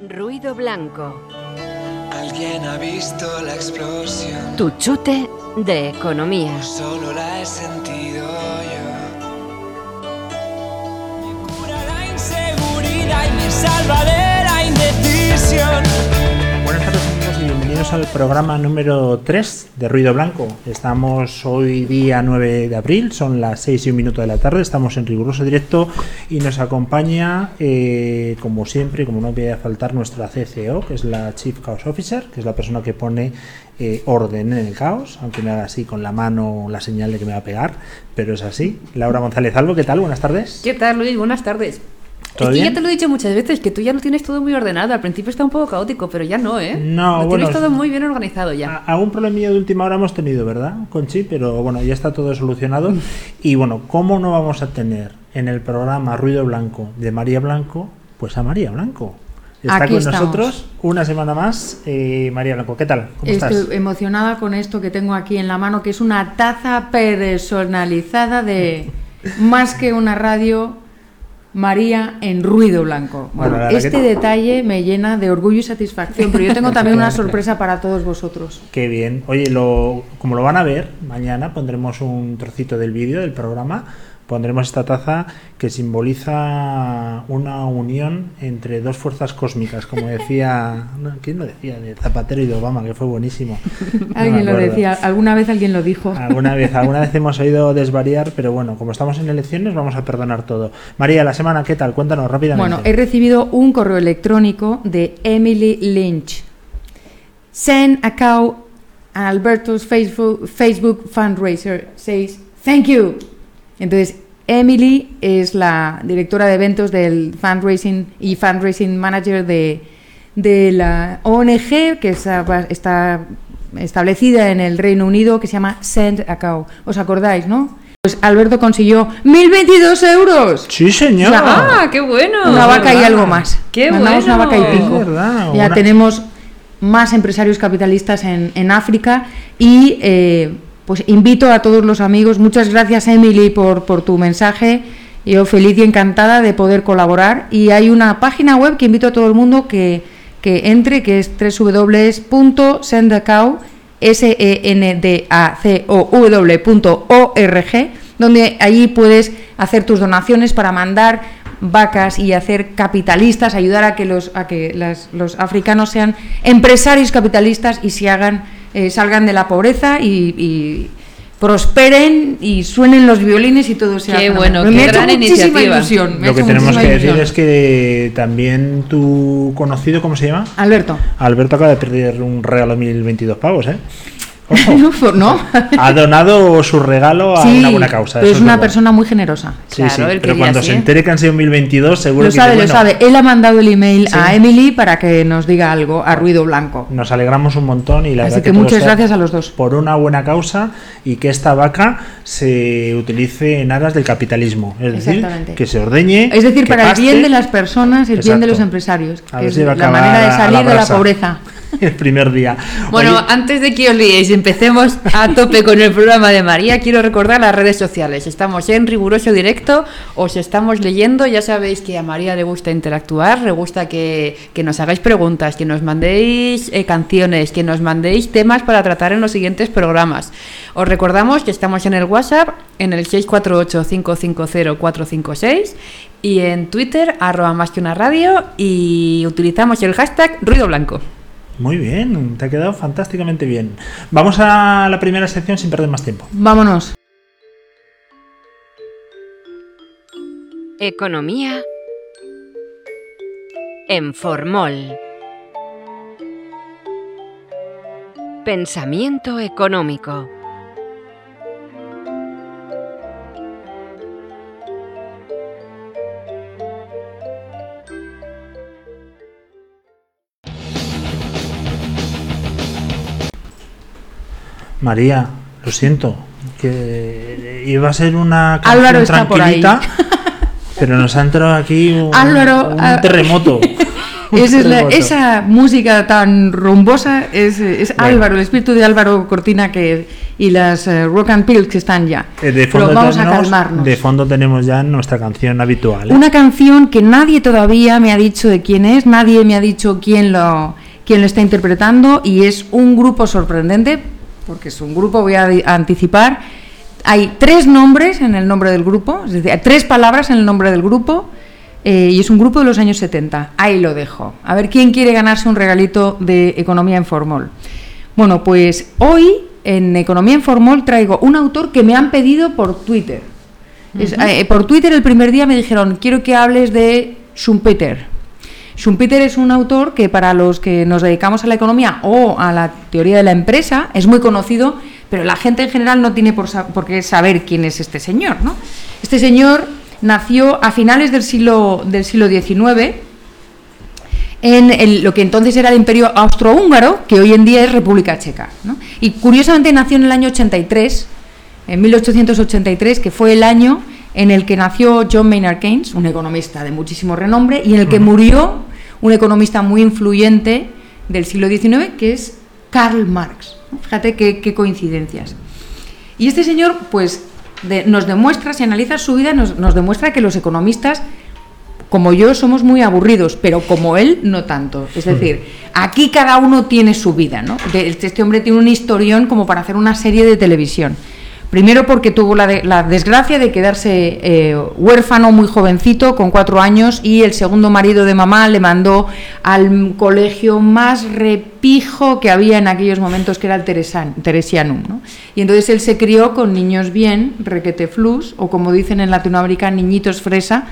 Ruido blanco. Alguien ha visto la explosión. Tu chute de economía. Solo la he sentido yo. Me cura la inseguridad y me salva de la indecisión. Buenas tardes bienvenidos al programa número 3 de Ruido Blanco. Estamos hoy día 9 de abril, son las 6 y un minuto de la tarde, estamos en riguroso directo y nos acompaña, eh, como siempre, como no podía faltar, nuestra CCO, que es la Chief Chaos Officer, que es la persona que pone eh, orden en el caos, aunque me haga así con la mano la señal de que me va a pegar, pero es así. Laura González Albo, ¿qué tal? Buenas tardes. ¿Qué tal, Luis? Buenas tardes. ¿Todo es que ya te lo he dicho muchas veces, que tú ya lo tienes todo muy ordenado. Al principio está un poco caótico, pero ya no, ¿eh? No, lo bueno, tienes todo muy bien organizado ya. Algún problemilla de última hora hemos tenido, ¿verdad, Conchi? Pero bueno, ya está todo solucionado. Y bueno, ¿cómo no vamos a tener en el programa Ruido Blanco de María Blanco? Pues a María Blanco. Está Aquí con estamos. nosotros una semana más. eh, María Blanco, ¿qué tal? ¿Cómo Estoy estás? emocionada con esto que tengo aquí en la mano, que es una taza personalizada de más que una radio, María en ruido blanco. Bueno, este detalle me llena de orgullo y satisfacción, pero yo tengo también una sorpresa para todos vosotros. Qué bien. Oye, lo, como lo van a ver, mañana pondremos un trocito del vídeo del programa. Pondremos esta taza que simboliza una unión entre dos fuerzas cósmicas, como decía, ¿quién lo decía? De Zapatero y de Obama, que fue buenísimo. No Alguien lo decía, alguna vez alguien lo dijo. Alguna vez, alguna vez hemos oído desvariar, pero bueno, como estamos en elecciones, vamos a perdonar todo. María, la semana, ¿qué tal? Cuéntanos rápidamente. Bueno, he recibido un correo electrónico de Emily Lynch. Send a cow Alberto's Facebook, Facebook fundraiser says thank you. Entonces, Emily es la directora de eventos del fundraising y fundraising manager de, de la ONG que está, está establecida en el Reino Unido que se llama Send a Cow. ¿Os acordáis, no? Pues Alberto consiguió 1022 euros. Sí, señor. O sea, ¡Ah, qué bueno! Una vaca y algo más. ¡Qué Mandamos bueno! una vaca y Es pico. verdad, Ya una- tenemos más empresarios capitalistas en, en África y eh, pues invito a todos los amigos. Muchas gracias Emily por, por tu mensaje. Yo feliz y encantada de poder colaborar. Y hay una página web que invito a todo el mundo que, entre, que es www.sendacow, s e n d a c o donde allí puedes hacer tus donaciones para mandar vacas y hacer capitalistas, ayudar a que los, a que las- los africanos sean empresarios capitalistas y se hagan, eh, salgan de la pobreza y, y prosperen y suenen los violines y todo sea Qué bueno, qué gran iniciativa. ilusión. me Lo que tenemos que decir ilusión. es que también tu conocido, ¿cómo se llama? Alberto, Alberto acaba de perder un regalo de 1022 pavos, ¿eh? No, ha donado su regalo a Sí, una buena causa. pero es una persona muy generosa. Sí, Claro, sí, él pero cuando así, se ¿eh? entere que han sido 1022, seguro Lo que sabe, lo sabe. Él ha mandado el email a Emily para que nos diga algo a ruido blanco. Nos alegramos un montón y la Así verdad que muchas gracias a los dos. Por una buena causa y que esta vaca se utilice en aras del capitalismo. Es decir, que se ordeñe. Es decir, para paste, el bien de las personas, el bien de los empresarios, que es la manera de la salir de la pobreza. El primer día. Bueno, Oye, antes de que os liéis empecemos a tope con el programa de María, quiero recordar las redes sociales. Estamos en riguroso directo, os estamos leyendo, ya sabéis que a María le gusta interactuar, le gusta que, que nos hagáis preguntas, que nos mandéis eh, canciones, que nos mandéis temas para tratar en los siguientes programas. Os recordamos que estamos en el WhatsApp, en el 648-550-456 y en Twitter, arroba más que una radio y utilizamos el hashtag ruido blanco. Muy bien, te ha quedado fantásticamente bien. Vamos a la primera sección sin perder más tiempo. Vámonos. Economía en Formol. Pensamiento económico. María, lo siento, que iba a ser una canción Álvaro está por ahí. tranquilita, pero nos ha entrado aquí un, Álvaro, un ah, terremoto. Esa, es la- terremoto. esa música tan rumbosa es, es Bueno. Álvaro, el espíritu de Álvaro Cortina que, y las eh, rock and pills que están ya. Eh, De Pero fondo, vamos a tenemos, calmarnos. de fondo tenemos ya nuestra canción habitual. ¿eh? Una canción que nadie todavía me ha dicho de quién es, nadie me ha dicho quién lo, quién lo está interpretando y es un grupo sorprendente, porque es un grupo, voy a, anticipar. Hay tres nombres en el nombre del grupo, es decir, hay tres palabras en el nombre del grupo eh, y es un grupo de los años 70. Ahí lo dejo. A ver quién quiere ganarse un regalito de Economía en Formol. Bueno, pues hoy en Economía en Formol traigo un autor que me han pedido por Twitter. Es- eh, por Twitter el primer día me dijeron, quiero que hables de Schumpeter. Schumpeter es un autor que para los que nos dedicamos a la economía o a la teoría de la empresa es muy conocido, pero la gente en general no tiene por, por qué saber quién es este señor. ¿no? Este señor nació a finales del siglo, XIX en lo que entonces era el Imperio Austrohúngaro, que hoy en día es República Checa. Y curiosamente nació en el año 83, en 1883, que fue el año en el que nació John Maynard Keynes, un economista de muchísimo renombre, y en el que murió un economista muy influyente del siglo XIX, que es Karl Marx. Fíjate qué, qué coincidencias. Y este señor, pues, de- nos demuestra, si analizas su vida, nos, nos demuestra que los economistas como yo somos muy aburridos, pero como él no tanto. Es decir, aquí cada uno tiene su vida, ¿no? Este hombre tiene un historión como para hacer una serie de televisión. Primero porque tuvo la, de- la desgracia de quedarse eh, huérfano muy jovencito, con cuatro años, y el segundo marido de mamá le mandó al colegio más repijo que había en aquellos momentos, que era el Teresan- Teresianum. ¿no? Y entonces él se crió con niños bien, requete flus, o como dicen en Latinoamérica, niñitos fresa,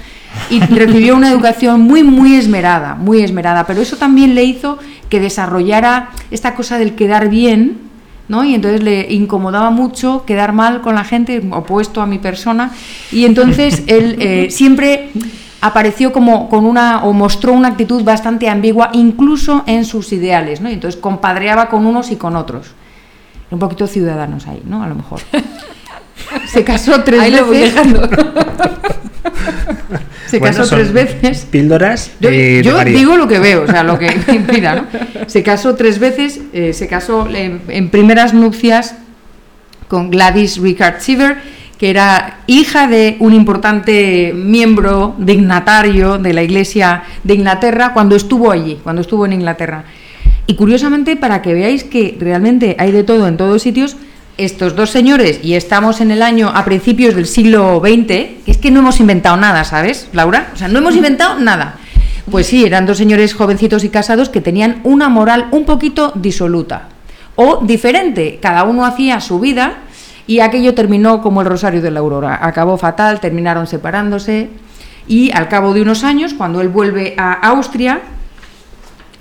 y recibió una educación muy, muy esmerada, muy esmerada. Pero eso también le hizo que desarrollara esta cosa del quedar bien, ¿no? Y entonces le incomodaba mucho quedar mal con la gente, opuesto a mi persona, y entonces él eh, siempre apareció como con una o mostró una actitud bastante ambigua incluso en sus ideales, ¿no? Y entonces compadreaba con unos y con otros. Un poquito ciudadanos ahí, ¿no? A lo mejor. Se casó tres Ahí lo voy veces. dejando. Se Bueno, casó tres veces. Píldoras Yo, eh, yo digo lo que veo, o sea, lo que inspira, ¿no? Se casó tres veces, eh, se casó en, en primeras nupcias con Gladys Richard Seaver, que era hija de un importante miembro dignatario de la Iglesia de Inglaterra cuando estuvo allí, cuando estuvo en Inglaterra. Y curiosamente, para que veáis que realmente hay de todo en todos sitios, estos dos señores, y estamos en el año a principios del siglo XX, es que no hemos inventado nada, ¿sabes, Laura? O sea, no hemos inventado nada. Pues sí, eran dos señores jovencitos y casados que tenían una moral un poquito disoluta o diferente. Cada uno hacía su vida y aquello terminó como el rosario de la aurora. Acabó fatal, terminaron separándose y al cabo de unos años, cuando él vuelve a Austria,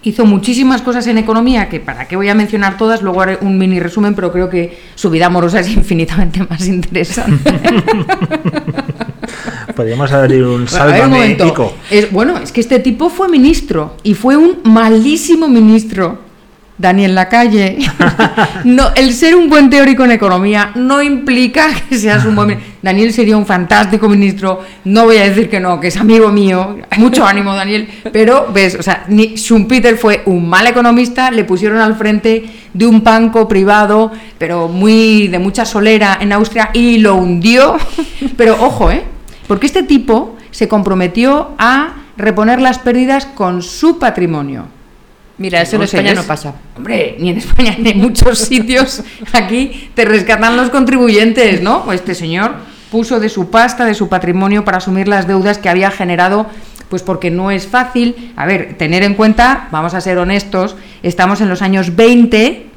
hizo muchísimas cosas en economía, que para qué voy a mencionar todas, luego haré un mini resumen, pero creo que su vida amorosa es infinitamente más interesante. Podríamos abrir un A ver, un sálvame momento. Ico. Es, bueno, es que este tipo fue ministro y fue un malísimo ministro. Daniel Lacalle. No, el ser un buen teórico en economía no implica que seas un buen ministro. Daniel sería un fantástico ministro. No voy a decir que no, que es amigo mío. Mucho ánimo, Daniel. Pero ves, o sea, Schumpeter fue un mal economista. Le pusieron al frente de un banco privado, pero muy de mucha solera en Austria y lo hundió. Pero ojo, ¿eh? Porque este tipo se comprometió a reponer las pérdidas con su patrimonio. Mira, eso en España es- no pasa. Hombre, ni en España ni en muchos sitios. Aquí te rescatan los contribuyentes, ¿no? Este señor puso de su pasta, de su patrimonio para asumir las deudas que había generado, pues porque no es fácil. A ver, tener en cuenta, vamos a ser honestos, estamos en los años 20,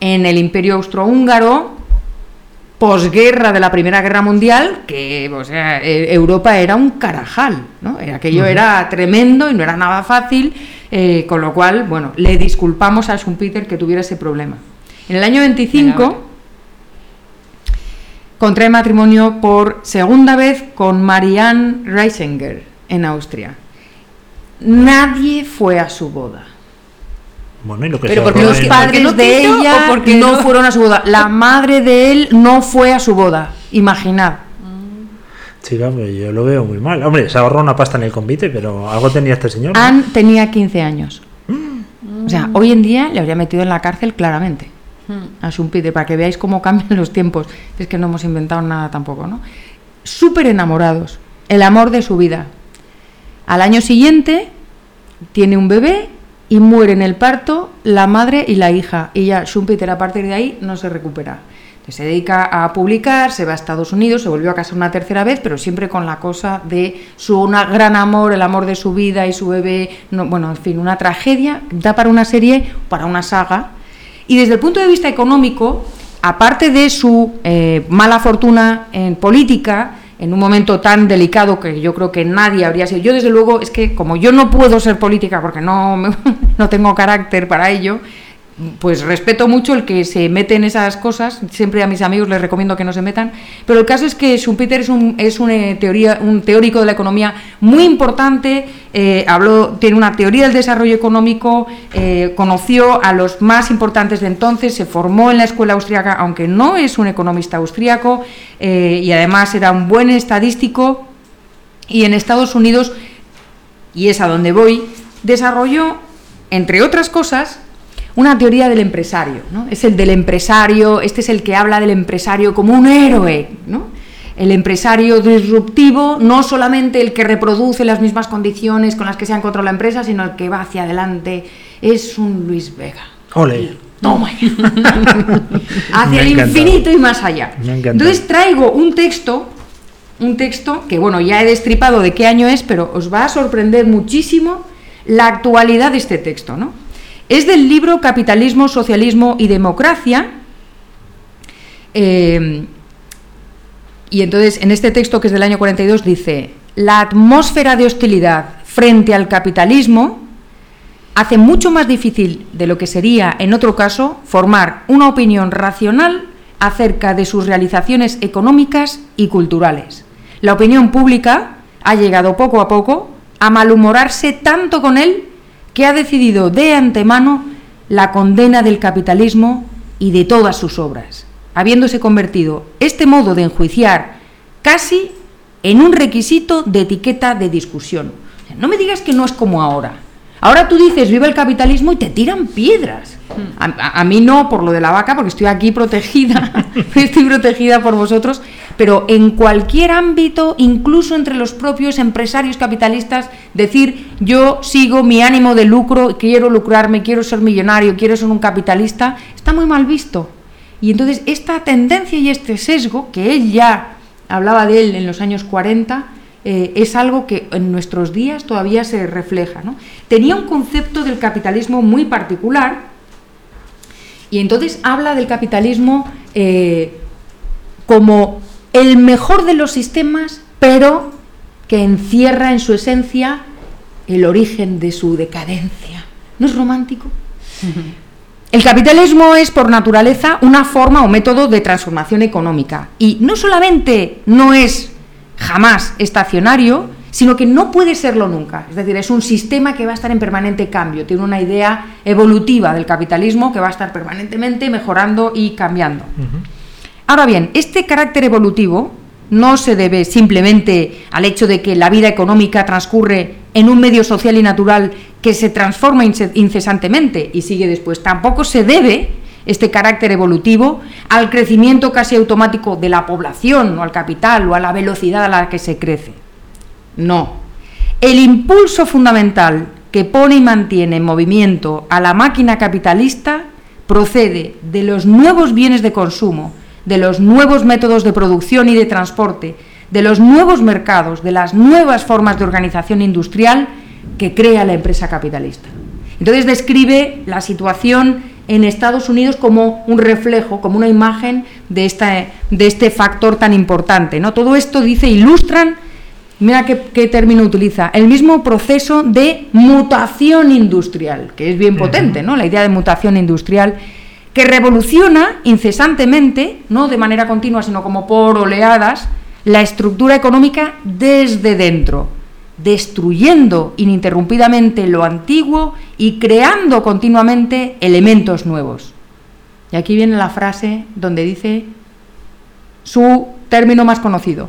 en el Imperio Austrohúngaro, posguerra de la Primera Guerra Mundial, que o sea, eh, Europa era un carajal, ¿no? Eh, Aquello era tremendo y no era nada fácil, eh, con lo cual, bueno, le disculpamos a Schumpeter que tuviera ese problema. En el año 25 Venga, vale. contrae matrimonio por segunda vez con Marianne Reisinger en Austria. Nadie fue a su boda. Bueno, y lo que Pero se porque Los en- ¿Por qué padres no de ella o porque no no? fueron a su boda. La madre de él no fue a su boda. Imaginad. Chica, pues yo lo veo muy mal. Hombre, se ahorró una pasta en el convite, pero algo tenía este señor. ¿no? Anne tenía 15 años. O sea, hoy en día le habría metido en la cárcel claramente. a Schumpeter, para que veáis cómo cambian los tiempos. Es que no hemos inventado nada tampoco, ¿no? Súper enamorados, el amor de su vida. Al año siguiente tiene un bebé y muere en el parto la madre y la hija. Y ya Schumpeter a partir de ahí no se recupera. Se dedica a publicar, se va a Estados Unidos, se volvió a casar una tercera vez, pero siempre con la cosa de su una gran amor, el amor de su vida y su bebé. No, bueno, en fin, una tragedia. Da para una serie, para una saga. Y desde el punto de vista económico, aparte de su eh, mala fortuna en política, en un momento tan delicado que yo creo que nadie habría sido. Yo desde luego es que como yo no puedo ser política porque no, no tengo carácter para ello, pues respeto mucho el que se mete en esas cosas. Siempre a mis amigos les recomiendo que no se metan. Pero el caso es que Schumpeter es un, es un, teórico de la economía muy importante. eh, habló, tiene una teoría del desarrollo económico, eh, conoció a los más importantes de entonces, se formó en la escuela austríaca, aunque no es un economista austríaco, eh, y además era un buen estadístico. Y en Estados Unidos, y es a donde voy, desarrolló, entre otras cosas, una teoría del empresario, ¿no? Es el del empresario, este es el que habla del empresario como un héroe, ¿no? El empresario disruptivo, no solamente el que reproduce las mismas condiciones con las que se ha encontrado la empresa, sino el que va hacia adelante, es un Luis Vega. Ole. Toma hacia el infinito y más allá. Entonces traigo un texto, un texto que bueno, ya he destripado de qué año es, pero os va a sorprender muchísimo la actualidad de este texto, ¿no? Es del libro Capitalismo, Socialismo y Democracia. eh, y entonces en este texto que es del año 42 dice, la atmósfera de hostilidad frente al capitalismo hace mucho más difícil de lo que sería en otro caso formar una opinión racional acerca de sus realizaciones económicas y culturales. La opinión pública ha llegado poco a poco a malhumorarse tanto con él que ha decidido de antemano la condena del capitalismo y de todas sus obras, habiéndose convertido este modo de enjuiciar casi en un requisito de etiqueta de discusión. No me digas que no es como ahora. Ahora tú dices viva el capitalismo y te tiran piedras. A, a- a mí no por lo de la vaca, porque estoy aquí protegida, estoy protegida por vosotros, pero en cualquier ámbito, incluso entre los propios empresarios capitalistas, decir yo sigo mi ánimo de lucro, quiero lucrarme, quiero ser millonario, quiero ser un capitalista, está muy mal visto. Y entonces esta tendencia y este sesgo, que él ya hablaba de él en los años 40, eh, es algo que en nuestros días todavía se refleja. Tenía un concepto del capitalismo muy particular y entonces habla del capitalismo eh, como el mejor de los sistemas, pero que encierra en su esencia el origen de su decadencia. ¿No es romántico? El capitalismo es por naturaleza una forma o método de transformación económica y no solamente no es jamás estacionario, sino que no puede serlo nunca. Es decir, es un sistema que va a estar en permanente cambio, tiene una idea evolutiva del capitalismo que va a estar permanentemente mejorando y cambiando. Ahora bien, este carácter evolutivo no se debe simplemente al hecho de que la vida económica transcurre en un medio social y natural que se transforma ince- incesantemente y sigue después. Tampoco se debe este carácter evolutivo al crecimiento casi automático de la población o al capital o a la velocidad a la que se crece. No. El impulso fundamental que pone y mantiene en movimiento a la máquina capitalista procede de los nuevos bienes de consumo, de los nuevos métodos de producción y de transporte, de los nuevos mercados, de las nuevas formas de organización industrial que crea la empresa capitalista. Entonces describe la situación en Estados Unidos como un reflejo, como una imagen de, esta, de este factor tan importante. ¿no? Todo esto, dice, ilustran, mira qué, qué término utiliza, el mismo proceso de mutación industrial, que es bien potente, ¿no? la idea de mutación industrial, que revoluciona incesantemente, no de manera continua, sino como por oleadas, la estructura económica desde dentro, destruyendo ininterrumpidamente lo antiguo y creando continuamente elementos nuevos. Y aquí viene la frase donde dice su término más conocido.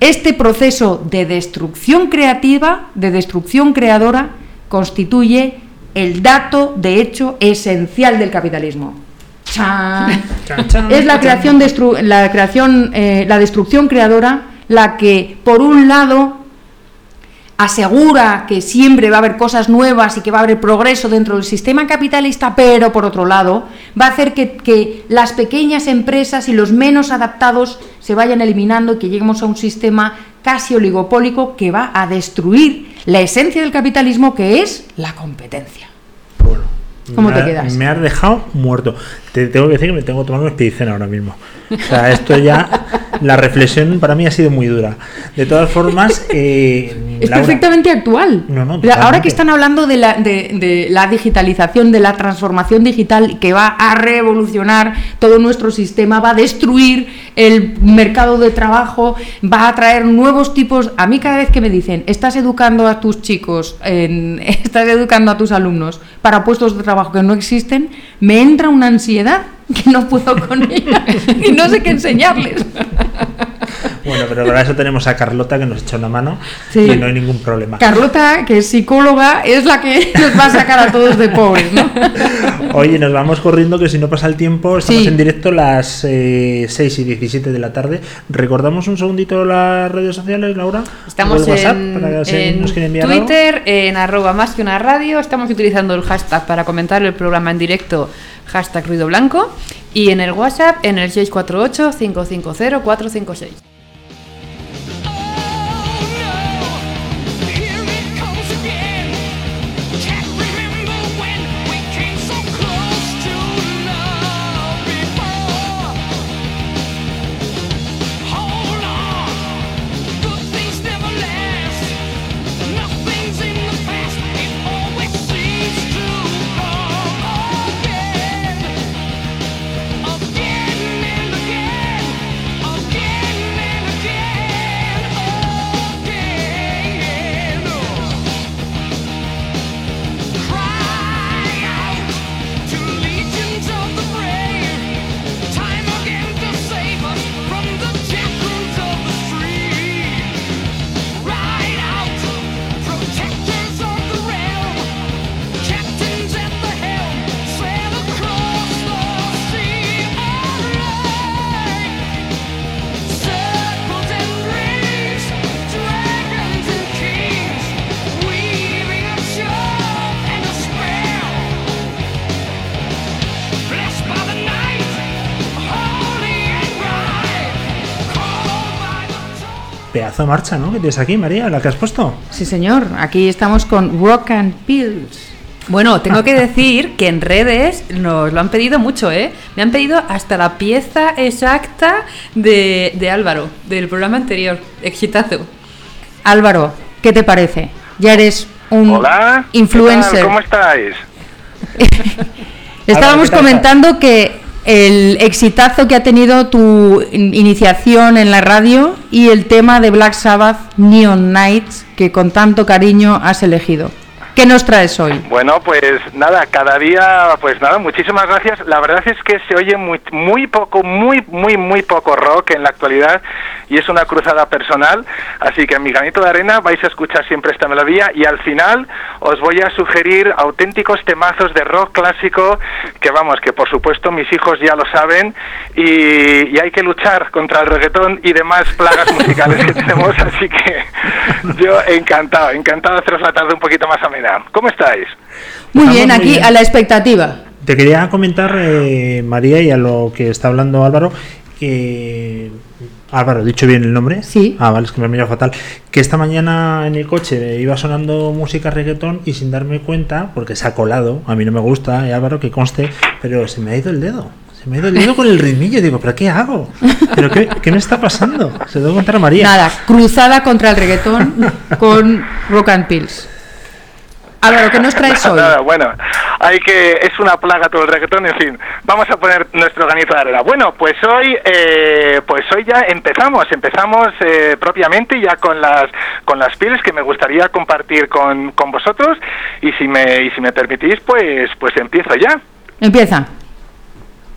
Este proceso de destrucción creativa, de destrucción creadora, constituye el dato de hecho esencial del capitalismo. Chan. Chan, chan, Es la creación, destru- la creación, eh, la destrucción creadora la que, por un lado, asegura que siempre va a haber cosas nuevas y que va a haber progreso dentro del sistema capitalista, pero por otro lado va a hacer que, que las pequeñas empresas y los menos adaptados se vayan eliminando y que lleguemos a un sistema casi oligopólico que va a destruir la esencia del capitalismo que es la competencia. Bueno, ¿Cómo te ha- quedas? Me has dejado muerto. Te tengo que decir que me tengo que tomar un expedición ahora mismo. O sea, esto ya. La reflexión para mí ha sido muy dura. De todas formas. eh, Es Laura, perfectamente actual. No, no, Ahora que están hablando de la, de, de la digitalización, de la transformación digital que va a revolucionar todo nuestro sistema, va a destruir el mercado de trabajo, va a traer nuevos tipos. A mí cada vez que me dicen, estás educando a tus chicos, en- estás educando a tus alumnos para puestos de trabajo que no existen, me entra una ansiedad que no puedo con ella y no sé qué enseñarles. Bueno, pero para eso tenemos a Carlota que nos echa una mano Sí. y no hay ningún problema. Carlota, que es psicóloga, es la que nos va a sacar a todos de pobres, ¿no? Oye, nos vamos corriendo que si no pasa el tiempo, estamos Sí. en directo las eh, 6 y 17 de la tarde. ¿Recordamos un segundito las redes sociales, Laura? Estamos ¿O el WhatsApp en, para en nos enviar algo? Twitter, en arroba más que una radio. Estamos utilizando el hashtag para comentar el programa en directo, hashtag ruido blanco. Y en el WhatsApp, en el 648-550-456. Check Pedazo de marcha, ¿no? Que tienes aquí, María, la que has puesto. Sí, señor. Aquí estamos con Rock and Pills. Bueno, tengo que decir que en redes nos lo han pedido mucho, ¿eh? Me han pedido hasta la pieza exacta de, de Álvaro, del programa anterior. Exitazo. Álvaro, ¿qué te parece? Ya eres un Hola, ¿qué influencer. ¿Cómo estáis? Estábamos ¿qué tal comentando que el exitazo que ha tenido tu in- iniciación en la radio y el tema de Black Sabbath Neon Nights que con tanto cariño has elegido. ¿Qué nos traes hoy? Bueno, pues nada, cada día, pues nada, muchísimas gracias. La verdad es que se oye muy, muy poco, muy, muy, muy poco rock en la actualidad y es una cruzada personal. Así que en mi granito de arena vais a escuchar siempre esta melodía y al final os voy a sugerir auténticos temazos de rock clásico que vamos, que por supuesto mis hijos ya lo saben y, y hay que luchar contra el reggaetón y demás plagas musicales que tenemos. Así que yo encantado, encantado de haceros la tarde un poquito más amena. ¿Cómo estáis? Muy Estamos bien, muy aquí bien. a la expectativa. Te quería comentar, eh, María, y a lo que está hablando Álvaro, que. Álvaro, ¿dicho bien el nombre? Sí. Ah, vale, es que me mira fatal. Que esta mañana en el coche iba sonando música reggaetón y sin darme cuenta, porque se ha colado, a mí no me gusta, eh, Álvaro, que conste, pero se me ha ido el dedo. Se me ha ido el dedo con el ritmillo. Digo, ¿pero qué hago? ¿Pero qué, qué me está pasando? Se lo debo contar a María. Nada, cruzada contra el reggaetón con Rock and Pills. Álvaro, ¿qué nos traes hoy? Nada, bueno, hay que es una plaga todo el reggaetón, en fin, vamos a poner nuestro granito de arena. Bueno, pues hoy, eh, pues hoy ya empezamos, empezamos eh, propiamente ya con las con las pieles que me gustaría compartir con, con vosotros y si me y si me permitís, pues pues empiezo ya. Empieza.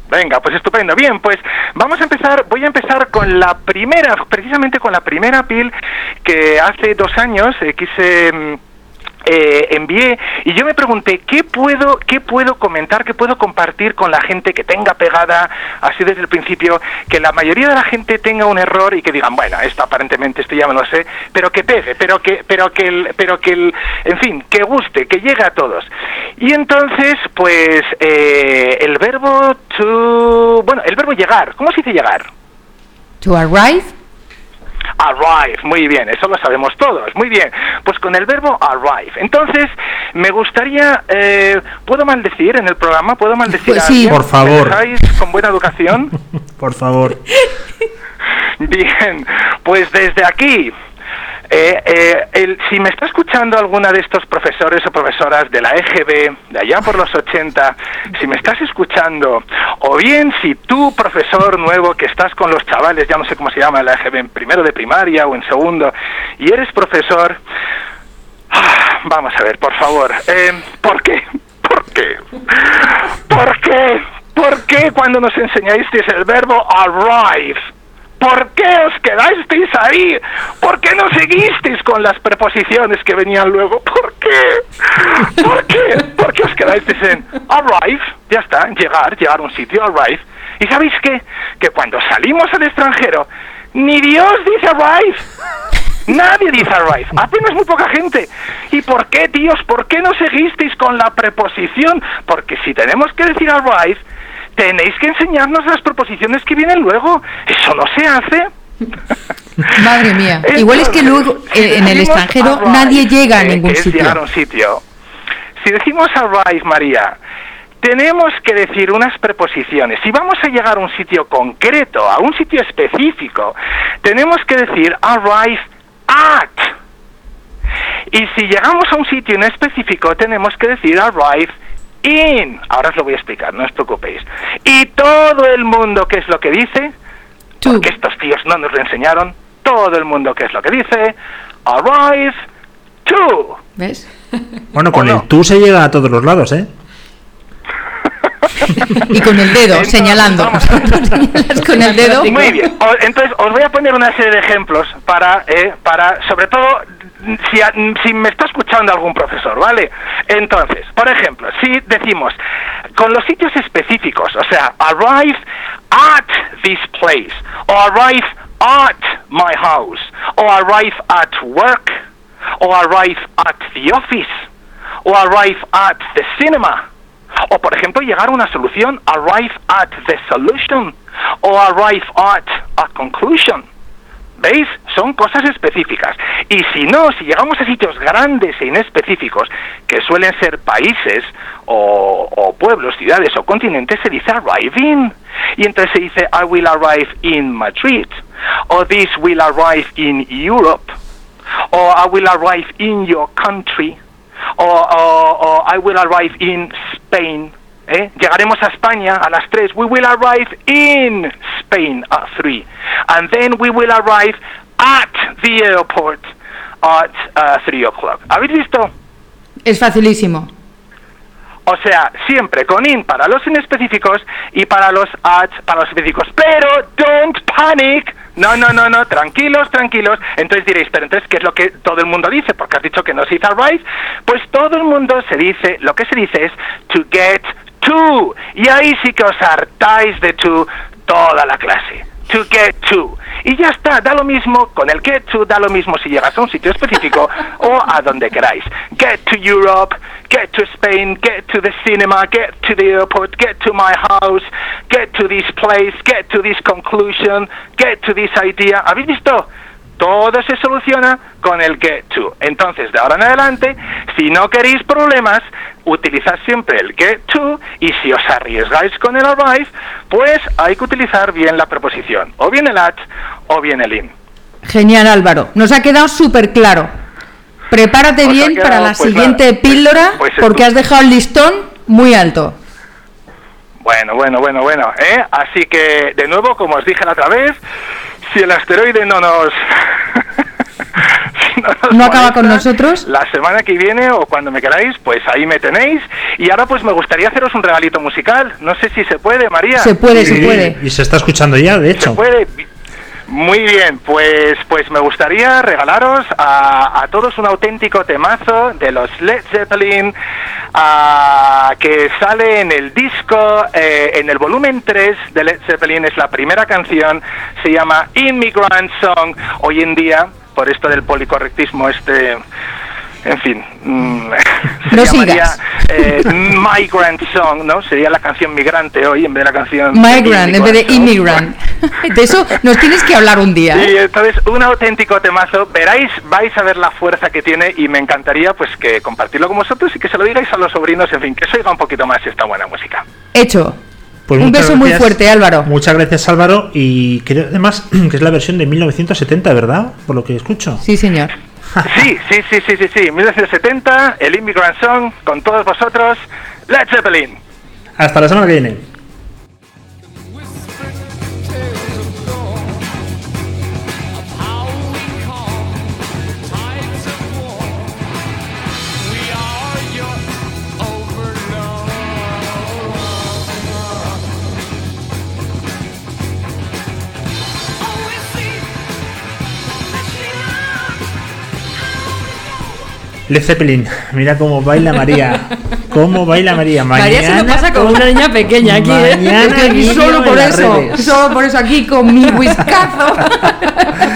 Venga, pues estupendo. Bien, pues vamos a empezar, voy a empezar con la primera, precisamente con la primera pil que hace dos años eh, quise mm, eh, envié y yo me pregunté qué puedo qué puedo comentar qué puedo compartir con la gente que tenga pegada así desde el principio que la mayoría de la gente tenga un error y que digan bueno esto aparentemente esto ya me lo sé pero que pegue pero que pero que el pero que el en fin que guste que llegue a todos y entonces pues eh, el verbo to bueno el verbo llegar cómo se dice llegar To arrive. Arrive, muy bien, eso lo sabemos todos, muy bien. Pues con el verbo arrive. Entonces, me gustaría, eh, ¿puedo maldecir en el programa? ¿Puedo maldecir Pues a sí. alguien? Por favor. ¿Me dejáis con buena educación? Por favor. Bien, pues desde aquí, eh, eh, si me está escuchando alguna de estos profesores o profesoras de la EGB, de allá por los 80, si me estás escuchando, o bien si tú, profesor nuevo, que estás con los chavales, ya no sé cómo se llama la EGB, en primero de primaria o en segundo, y eres profesor, ah, vamos a ver, por favor, eh, ¿por qué? ¿Por qué? ¿Por qué? ¿Por qué cuando nos enseñasteis el verbo arrive? ¿Por qué os quedasteis ahí? ¿Por qué no seguisteis con las preposiciones que venían luego? ¿Por qué? ¿Por qué? ¿Por qué os quedasteis en arrive? Ya está, llegar, llegar a un sitio, arrive. ¿Y sabéis qué? Que cuando salimos al extranjero, ni Dios dice arrive. Nadie dice arrive, apenas muy poca gente. ¿Y por qué, tíos? ¿Por qué no seguisteis con la preposición? Porque si tenemos que decir arrive, tenéis que enseñarnos las preposiciones que vienen luego. Eso no se hace. Madre mía. Igual es que luego eh, en el extranjero arrive, nadie llega a eh, ningún es llegar a sitio. un sitio. Si decimos arrive, María, tenemos que decir unas preposiciones. Si vamos a llegar a un sitio concreto, a un sitio específico, tenemos que decir arrive at. Y si llegamos a un sitio en específico, tenemos que decir arrive in. Ahora os lo voy a explicar, no os preocupéis. Y todo el mundo, ¿qué es lo que dice? To. Porque estos tíos no nos lo enseñaron. Todo el mundo, ¿qué es lo que dice? Arrive to. ¿Ves? Bueno, con el tú se llega a todos los lados, ¿eh? Y con el dedo, Entonces, señalando. con el dedo. Muy bien. O- entonces, os voy a poner una serie de ejemplos para, eh, para sobre todo, si, si me está escuchando algún profesor, ¿vale? Entonces, por ejemplo, si decimos, con los sitios específicos, o sea, arrive at this place, o arrive at my house, o arrive at work, o arrive at the office, o arrive at the cinema, o por ejemplo llegar a una solución, arrive at the solution, o arrive at a conclusion. ¿Veis? Son cosas específicas. Y si no, si llegamos a sitios grandes e inespecíficos, que suelen ser países o, pueblos, ciudades o continentes, se dice arrive in. Y entonces se dice I will arrive in Madrid, o this will arrive in Europe, o I will arrive in your country, o, o- o I will arrive in Spain. ¿eh? Llegaremos a España a las 3. We will arrive in Spain at 3. And then we will arrive at the airport at uh, 3 o'clock. ¿Habéis visto? Es facilísimo. O sea, siempre con in para los inespecíficos y para los at para los específicos. Pero don't panic. No, no, no, no, tranquilos, tranquilos. Entonces diréis, pero entonces, ¿qué es lo que todo el mundo dice? Porque has dicho que no se dice arrive. Pues todo el mundo se dice, lo que se dice es to get to. Y ahí sí que os hartáis de to toda la clase. To get to. Y ya está, da lo mismo con el get to, da lo mismo si llegas a un sitio específico o a donde queráis. Get to Europe, get to Spain, get to the cinema, get to the airport, get to my house, get to this place, get to this conclusion, get to this idea. ¿Habéis visto? Todo se soluciona con el get to. Entonces, de ahora en adelante, si no queréis problemas, utilizad siempre el get to y si os arriesgáis con el arrive, pues hay que utilizar bien la preposición, o bien el at o bien el in. Genial, Álvaro. Nos ha quedado súper claro. Prepárate Os bien quedado, para la pues, siguiente nada, píldora pues porque has dejado el listón muy alto. Bueno, bueno, bueno, bueno, ¿eh? Así que, de nuevo, como os dije la otra vez, si el asteroide no nos... si nos ¿No acaba molesta, con nosotros? La semana que viene o cuando me queráis, pues ahí me tenéis. Y ahora pues me gustaría haceros un regalito musical. No sé si se puede, María. Se puede, se Sí, puede. Y se está escuchando ya, de ¿Se hecho. puede? Muy bien, pues, pues me gustaría regalaros a, todos un auténtico temazo de los Led Zeppelin que sale en el disco, eh, en el volumen 3 de Led Zeppelin, es la primera canción, se llama Immigrant Song. Hoy en día, por esto del policorrectismo, este... En fin, mm, se No llamaría sigas. eh, Migrant Song, ¿no? Sería la canción migrante hoy en vez de la canción Migrant en vez de immigrant. De eso nos tienes que hablar un día. Sí, ¿eh? entonces un auténtico temazo. Veráis, vais a ver la fuerza que tiene y me encantaría pues que compartirlo con vosotros y que se lo digáis a los sobrinos, en fin, que se oiga un poquito más esta buena música. Hecho. Pues un beso muy fuerte, Álvaro. Muchas gracias, Álvaro. Y creo además que es la versión de 1970, ¿verdad? Por lo que escucho. Sí, señor. Sí, sí, sí, sí, sí, sí. 1970, el Immigrant Song, con todos vosotros, Led Zeppelin. Hasta la semana que viene. Led Zeppelin, mira cómo baila María. Cómo baila María. María se lo Mañana pasa como una niña pequeña aquí, ¿eh? Mañana vídeo solo por eso, redes. solo por eso aquí con mi whiskazo.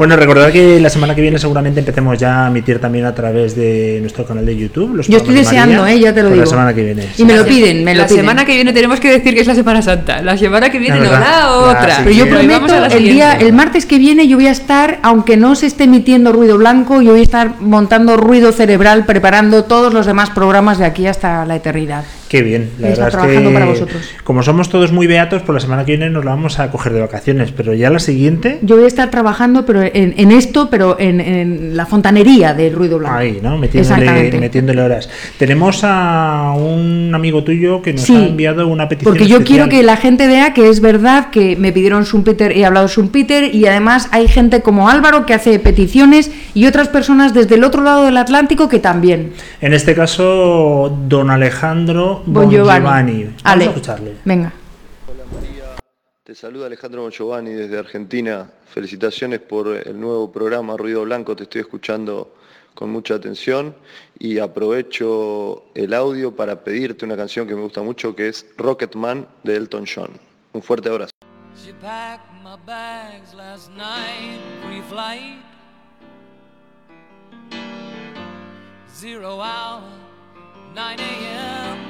Bueno, recordad que la semana que viene seguramente empecemos ya a emitir también a través de nuestro canal de YouTube. Los Yo estoy deseando, María, ¿eh? Ya te lo digo. La semana que viene. Y me lo piden, me lo la piden. semana que viene tenemos que decir que es la Semana Santa. La semana que viene La no, la otra. sí, Pero yo prometo, a el día, el martes que viene yo voy a estar, aunque no se esté emitiendo ruido blanco, yo voy a estar montando ruido cerebral, preparando todos los demás programas de aquí hasta la eternidad. Qué bien, la verdad es que para vosotros. como somos todos muy beatos, por la semana que viene nos la vamos a coger de vacaciones, pero ya la siguiente, Yo voy a estar trabajando pero en, en esto, pero en, en la fontanería del ruido blanco. ahí, ¿no? Metiéndole, metiéndole horas. Tenemos a un amigo tuyo que nos Sí, ha enviado una petición Porque yo especial. quiero que la gente vea que es verdad que me pidieron Schumpeter, he hablado Schumpeter y además hay gente como Álvaro que hace peticiones y otras personas desde el otro lado del Atlántico que también. En este caso, don Alejandro Bon Giovanni. Vamos Ale, a escucharle. Venga. Te saluda Alejandro Giovanni desde Argentina. Felicitaciones por el nuevo programa Ruido Blanco. Te estoy escuchando con mucha atención y aprovecho el audio para pedirte una canción que me gusta mucho que es Rocketman de Elton John. Un fuerte abrazo. She packed my bags last night, pre-flight. Zero hour, 9 a.m.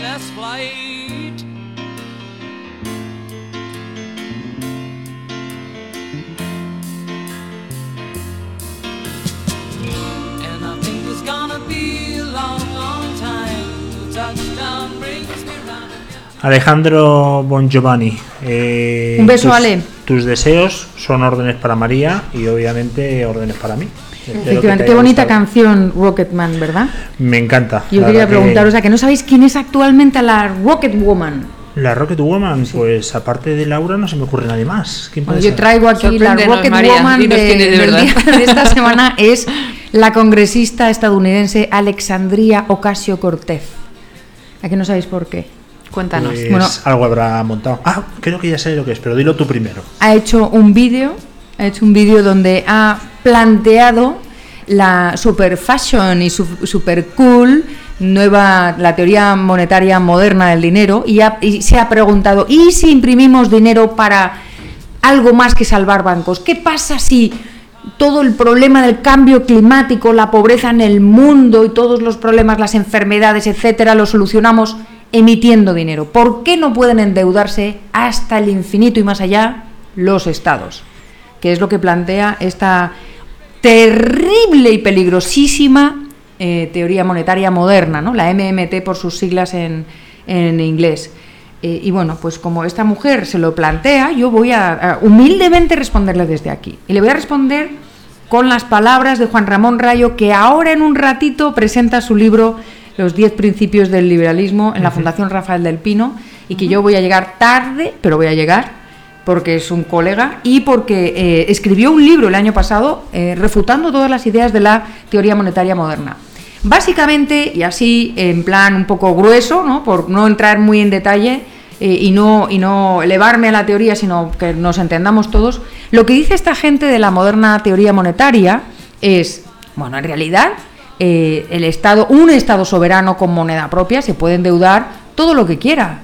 timeless flight. And I think it's gonna be a long, long time till touchdown brings me round again. Alejandro Bongiovanni. eh, Un beso, tus, Ale. Tus deseos son órdenes para María y obviamente órdenes para mí. Efectivamente, qué bonita gustado. canción Rocketman, ¿verdad? Me encanta. Yo quería verdad que preguntaros, a que no sabéis quién es actualmente la Rocket Woman. La Rocket Woman, pues aparte de Laura no se me ocurre nadie más. ¿Quién puede Bueno, yo ser? traigo aquí la Rocket María, Woman de, de del verdad. día de esta semana es la congresista estadounidense Alexandria Ocasio Cortez. ¿A que no sabéis por qué? Cuéntanos. Pues Bueno. algo habrá montado. Ah, creo que ya sé lo que es, pero dilo tú primero. Ha hecho un vídeo, ha hecho un vídeo donde ha planteado la super fashion y su- super cool nueva la teoría monetaria moderna del dinero y se ha preguntado ¿y si imprimimos dinero para algo más que salvar bancos? ¿Qué pasa si todo el problema del cambio climático, la pobreza en el mundo y todos los problemas, las enfermedades, etcétera, lo solucionamos emitiendo dinero? ¿Por qué no pueden endeudarse hasta el infinito y más allá los estados? Que es lo que plantea esta terrible y peligrosísima eh, teoría monetaria moderna, ¿no? la MMT por sus siglas en, en inglés. Eh, y bueno, pues como esta mujer se lo plantea, yo voy a, a humildemente responderle desde aquí. Y le voy a responder con las palabras de Juan Ramón Rayo, que ahora en un ratito presenta su libro Los 10 principios del liberalismo en la Fundación Rafael del Pino, y que yo voy a llegar tarde, pero voy a llegar, porque es un colega y porque eh, escribió un libro el año pasado eh, refutando todas las ideas de la teoría monetaria moderna. Básicamente, y así en plan un poco grueso, ¿no? por no entrar muy en detalle eh, y, no, y no elevarme a la teoría, sino que nos entendamos todos, lo que dice esta gente de la moderna teoría monetaria es, bueno, en realidad el Estado, un Estado soberano con moneda propia se puede endeudar todo lo que quiera.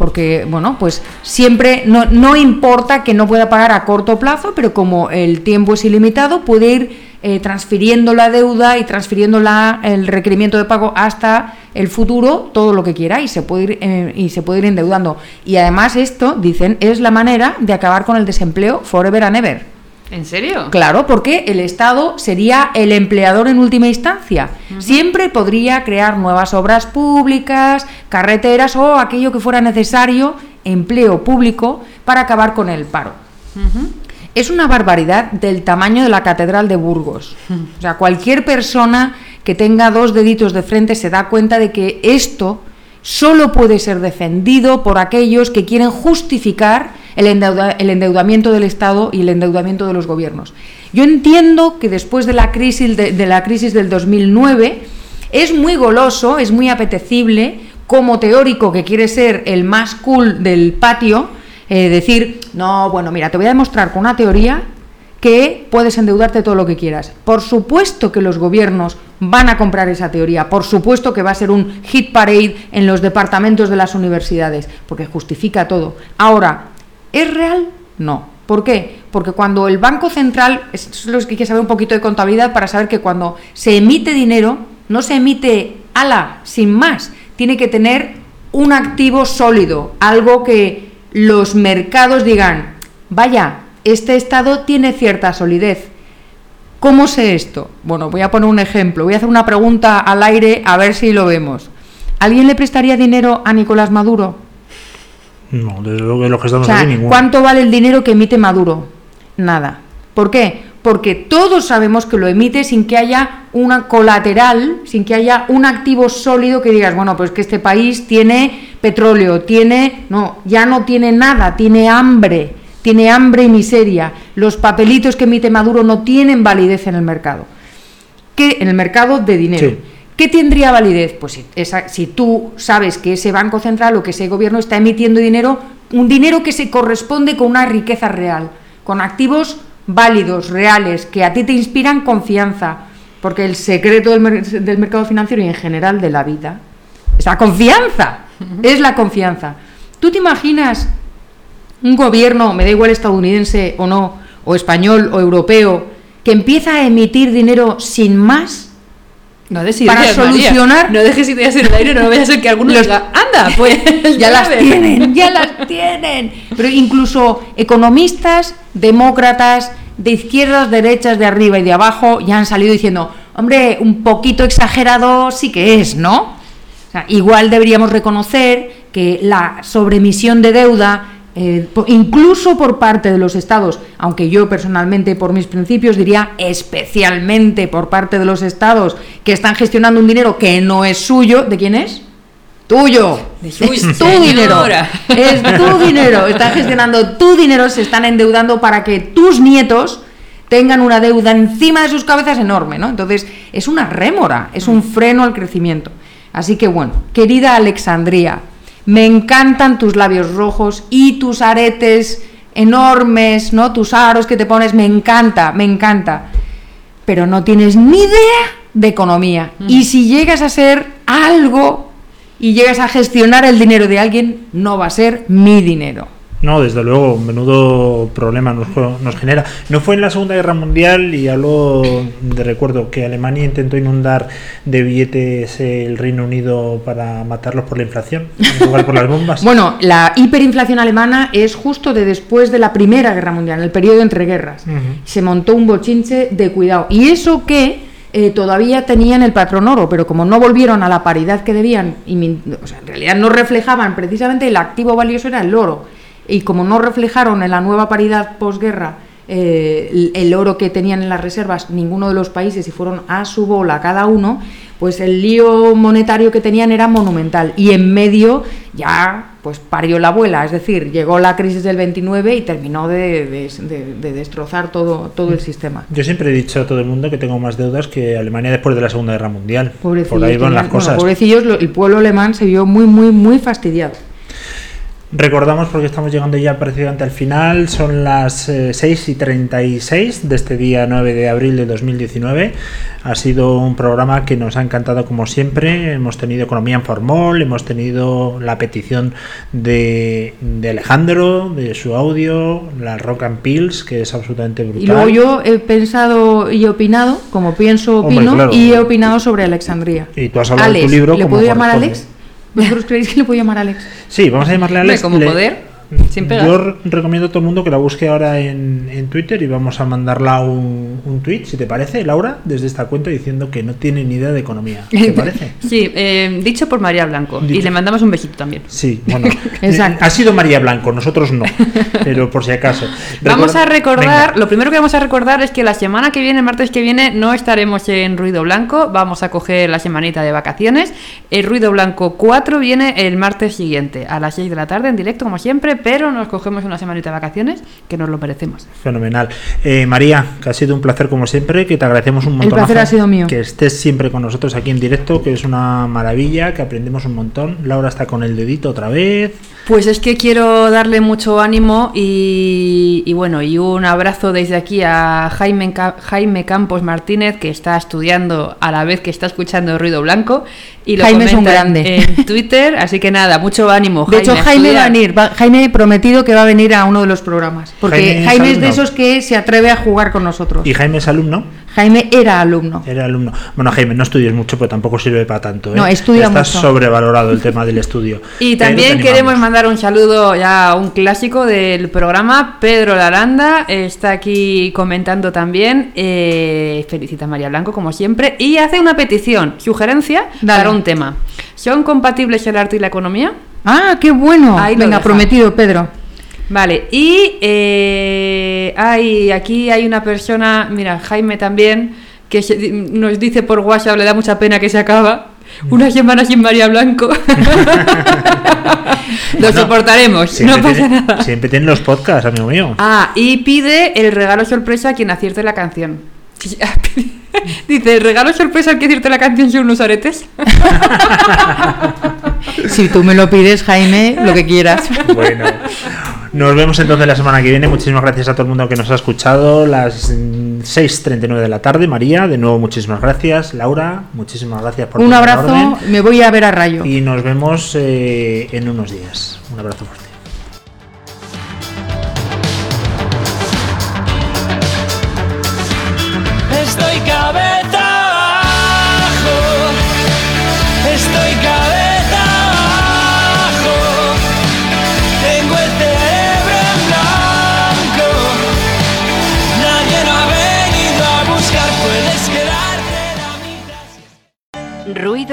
Porque, bueno, pues siempre no, no importa que no pueda pagar a corto plazo, pero como el tiempo es ilimitado, puede ir eh, transfiriendo la deuda y transfiriendo la- el requerimiento de pago hasta el futuro, todo lo que quiera, y se puede ir, eh, y se puede ir endeudando. Y además esto, dicen, es la manera de acabar con el desempleo forever and ever. ¿En serio? Claro, porque el Estado sería el empleador en última instancia. Siempre podría crear nuevas obras públicas, carreteras o aquello que fuera necesario, empleo público, para acabar con el paro. Es una barbaridad del tamaño de la Catedral de Burgos. O sea, cualquier persona que tenga dos deditos de frente se da cuenta de que esto solo puede ser defendido por aquellos que quieren justificar el, endeuda- el endeudamiento del Estado y el endeudamiento de los gobiernos. Yo entiendo que después de la crisis, de, la del 2009 es muy goloso, es muy apetecible, como teórico que quiere ser el más cool del patio, eh, decir, no, bueno, mira, te voy a demostrar con una teoría que puedes endeudarte todo lo que quieras. Por supuesto que los gobiernos van a comprar esa teoría, por supuesto que va a ser un hit parade en los departamentos de las universidades, porque justifica todo. Ahora, ¿es real? No. ¿Por qué? Porque cuando el Banco Central, es lo que hay que saber un poquito de contabilidad para saber que cuando se emite dinero, no se emite ala, sin más, tiene que tener un activo sólido, algo que los mercados digan, vaya, este Estado tiene cierta solidez. ¿Cómo sé esto? Bueno, voy a poner un ejemplo, voy a hacer una pregunta al aire a ver si lo vemos. ¿Alguien le prestaría dinero a Nicolás Maduro? No, desde luego de los que O estamos sea, aquí. ¿cuánto vale el dinero que emite Maduro? Nada. ¿Por qué? Porque todos sabemos que lo emite sin que haya una colateral, sin que haya un activo sólido que digas, bueno, pues que este país tiene petróleo, tiene, no, ya no tiene nada, tiene hambre, tiene hambre y miseria. Los papelitos que emite Maduro no tienen validez en el mercado. ¿Qué? En el mercado de dinero. Sí. ¿Qué tendría validez? Pues si, esa- si tú sabes que ese Banco Central o que ese gobierno está emitiendo dinero, un dinero que se corresponde con una riqueza real, con activos válidos, reales, que a ti te inspiran confianza, porque el secreto del, mer- del mercado financiero y en general de la vida es la confianza, es la confianza. ¿Tú te imaginas un gobierno, me da igual estadounidense o no, o español o europeo, que empieza a emitir dinero sin más? No des Para ideas, María. solucionar- No dejes ideas en el aire, no vaya a ser que alguno Los- diga, anda, pues ya las ves". tienen, ya las tienen. Pero incluso economistas, demócratas, de izquierdas, derechas, de arriba y de abajo, ya han salido diciendo, hombre, un poquito exagerado sí que es, ¿no? O sea, igual deberíamos reconocer que la sobremisión de deuda, eh, incluso por parte de los estados, aunque yo personalmente por mis principios diría especialmente por parte de los estados que están gestionando un dinero que no es suyo, ¿de quién es? Tuyo. Es tu dinero. Es tu dinero. Están gestionando tu dinero, se están endeudando para que tus nietos tengan una deuda encima de sus cabezas enorme, ¿no? Entonces, es una rémora, es un freno al crecimiento. Así que bueno, querida Alexandría, me encantan tus labios rojos y tus aretes enormes, ¿no? Tus aros que te pones, me encanta, me encanta. Pero no tienes ni idea de economía. Y si llegas a ser algo y llegas a gestionar el dinero de alguien, no va a ser mi dinero. No, desde luego, menudo problema nos, nos genera. No fue en la Segunda Guerra Mundial y hablo de recuerdo que Alemania intentó inundar de billetes el Reino Unido para matarlos por la inflación, en lugar por las bombas. Bueno, la hiperinflación alemana es justo de después de la Primera Guerra Mundial, en el periodo entre guerras. Se montó un bochinche de cuidado. Y eso que eh, todavía tenían el patrón oro, pero como no volvieron a la paridad que debían, y o sea, en realidad no reflejaban precisamente el activo valioso era el oro, y como no reflejaron en la nueva paridad posguerra eh, el, el oro que tenían en las reservas ninguno de los países y fueron a su bola cada uno, pues el lío monetario que tenían era monumental. Y en medio ya pues parió la abuela, es decir, llegó la crisis del 29 y terminó de, de- de- de destrozar todo, todo el sistema. Yo siempre he dicho a todo el mundo que tengo más deudas que Alemania después de la Segunda Guerra Mundial. Pobrecillos, Por ahí van las bueno, cosas. pobrecillos, lo- el pueblo alemán se vio muy, muy, muy fastidiado. Recordamos, porque estamos llegando ya prácticamente al final, son las eh, 6 y 36 de este día 9 de abril de 2019. Ha sido un programa que nos ha encantado como siempre. Hemos tenido Economía en Formol, hemos tenido la petición de, de Alejandro, de su audio, la Rock and Pills, que es absolutamente brutal. Y luego yo he pensado y opinado, como pienso, Hombre, opino, claro. y he opinado sobre Alexandría. Y tú has hablado de tu libro ¿le como puedo llamar. Alex? ¿Vosotros creéis que le puedo llamar Alex? Sí, vamos a llamarle Alex. como Le- poder, sin pegar. Yo re- recomiendo a todo el mundo que la busque ahora en, en Twitter y vamos a mandarla un, un tweet, si te parece, Laura, desde esta cuenta diciendo que no tiene ni idea de economía. ¿Te parece? Sí, eh, dicho por María Blanco. Y le mandamos un besito también. Sí, bueno. Exacto. Ha sido María Blanco, nosotros no. Pero por si acaso. Vamos a recordar, Venga. lo primero que vamos a recordar es que la semana que viene, el martes que viene, no estaremos en Ruido Blanco, vamos a coger la semanita de vacaciones. El Ruido Blanco 4 viene el martes siguiente, a las 6 de la tarde, en directo como siempre, pero nos cogemos una semanita de vacaciones que nos lo merecemos. Fenomenal. Eh, María, que ha sido un placer como siempre, que te agradecemos un montón. placer ha sido mío. Que estés siempre con nosotros aquí en directo, que es una maravilla, que aprendemos un montón. Laura está con el dedito otra vez. Pues es que quiero darle mucho ánimo y, y bueno, y un abrazo desde aquí a Jaime, Jaime Campos Martínez, que está estudiando a la vez que está escuchando Ruido Blanco. Y lo Jaime es un grande. En Twitter, así que nada, mucho ánimo. De hecho, Jaime va a venir. va- Jaime prometido que va a venir a uno de los programas. Porque Jaime Jaime, es es de esos que se atreve a jugar con nosotros. Y Jaime es alumno. Jaime era alumno. Era alumno. Bueno, Jaime, no estudies mucho, pero tampoco sirve para tanto. ¿eh? No, estudia Está mucho. sobrevalorado el tema del estudio. Y también queremos mandar un saludo ya a un clásico del programa, Pedro Laranda, está aquí comentando también, eh, felicita a María Blanco como siempre, y hace una petición, sugerencia Dale. para un tema. ¿Son compatibles el arte y la economía? Ah, qué bueno. Ahí Venga, deja. prometido, Pedro. Vale, y eh, hay, aquí hay una persona, mira, Jaime también, que se- nos dice por WhatsApp, le da mucha pena que se acaba. Una semana sin María Blanco. Lo Bueno, soportaremos, no pasa nada. Siempre tienen los podcasts, amigo mío. Ah, y pide el regalo sorpresa a quien acierte la canción. Dice, ¿el regalo sorpresa al que acierte la canción son unos aretes? Si tú me lo pides, Jaime, lo que quieras. Bueno, nos vemos entonces la semana que viene. Muchísimas gracias a todo el mundo que nos ha escuchado. Las mm, 6.39 de la tarde, María, de nuevo muchísimas gracias. Laura, muchísimas gracias por Un abrazo, orden. me voy a ver a Rayo. Y nos vemos eh, en unos días. Un abrazo fuerte. Estoy cabeza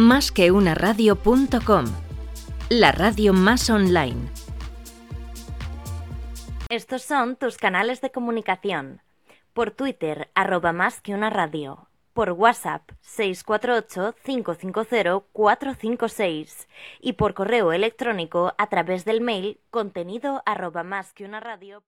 Más que una radio.com. La radio más online. Estos son tus canales de comunicación. Por Twitter, arroba más que una radio. Por WhatsApp, 648-550-456. Y por correo electrónico a través del mail contenido arroba más que una radio.